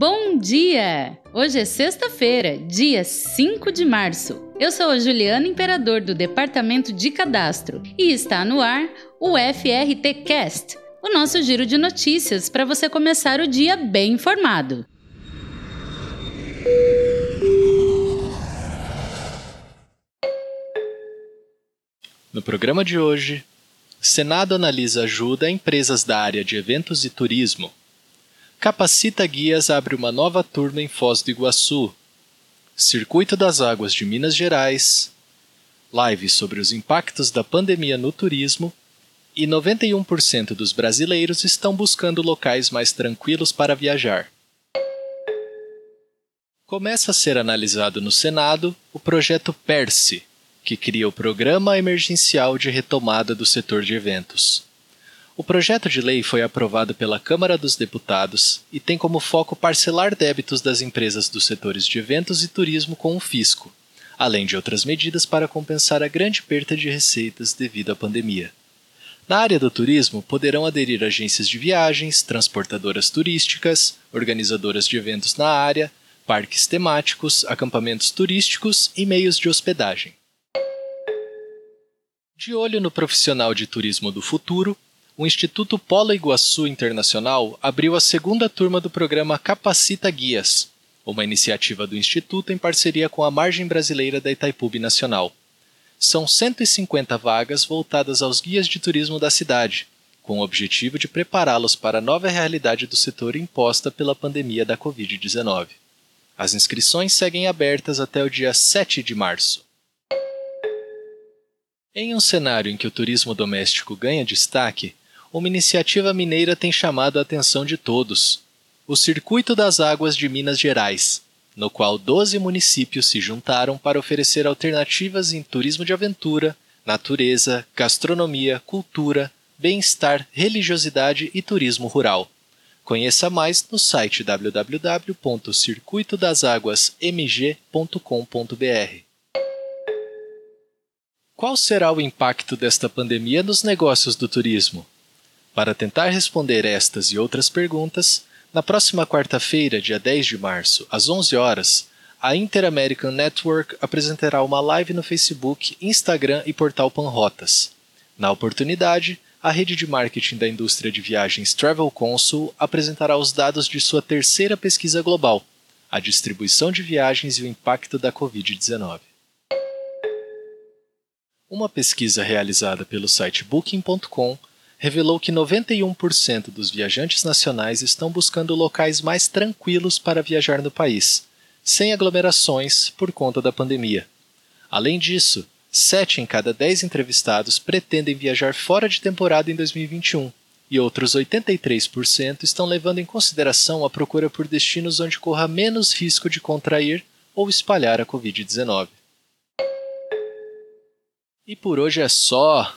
Bom dia! Hoje é sexta-feira, dia 5 de março. Eu sou a Juliana Imperador do Departamento de Cadastro e está no ar o FRT Cast, o nosso giro de notícias para você começar o dia bem informado. No programa de hoje, Senado analisa ajuda a empresas da área de eventos e turismo. Capacita Guias abre uma nova turma em Foz do Iguaçu. Circuito das Águas de Minas Gerais. Live sobre os impactos da pandemia no turismo. E 91% dos brasileiros estão buscando locais mais tranquilos para viajar. Começa a ser analisado no Senado o projeto PERSE, que cria o Programa Emergencial de Retomada do Setor de Eventos. O projeto de lei foi aprovado pela Câmara dos Deputados e tem como foco parcelar débitos das empresas dos setores de eventos e turismo com o fisco, além de outras medidas para compensar a grande perda de receitas devido à pandemia. Na área do turismo, poderão aderir agências de viagens, transportadoras turísticas, organizadoras de eventos na área, parques temáticos, acampamentos turísticos e meios de hospedagem. De olho no profissional de turismo do futuro, o Instituto Polo Iguaçu Internacional abriu a segunda turma do programa Capacita Guias, uma iniciativa do Instituto em parceria com a Margem Brasileira da Itaipu Nacional. São 150 vagas voltadas aos guias de turismo da cidade, com o objetivo de prepará-los para a nova realidade do setor imposta pela pandemia da Covid-19. As inscrições seguem abertas até o dia 7 de março. Em um cenário em que o turismo doméstico ganha destaque, uma iniciativa mineira tem chamado a atenção de todos: o Circuito das Águas de Minas Gerais, no qual 12 municípios se juntaram para oferecer alternativas em turismo de aventura, natureza, gastronomia, cultura, bem-estar, religiosidade e turismo rural. Conheça mais no site www.circuitodasaguasmg.com.br. Qual será o impacto desta pandemia nos negócios do turismo? Para tentar responder estas e outras perguntas, na próxima quarta-feira, dia 10 de março, às 11 horas, a Inter-American Network apresentará uma live no Facebook, Instagram e portal Panrotas. Na oportunidade, a rede de marketing da indústria de viagens Travel Consul apresentará os dados de sua terceira pesquisa global, a distribuição de viagens e o impacto da Covid-19. Uma pesquisa realizada pelo site Booking.com revelou que 91% dos viajantes nacionais estão buscando locais mais tranquilos para viajar no país, sem aglomerações por conta da pandemia. Além disso, 7 em cada 10 entrevistados pretendem viajar fora de temporada em 2021, e outros 83% estão levando em consideração a procura por destinos onde corra menos risco de contrair ou espalhar a Covid-19. E por hoje é só!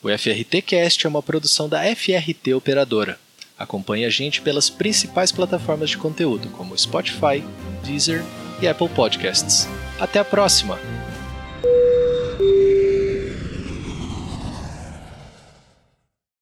O FRT Cast é uma produção da FRT Operadora. Acompanhe a gente pelas principais plataformas de conteúdo, como Spotify, Deezer e Apple Podcasts. Até a próxima!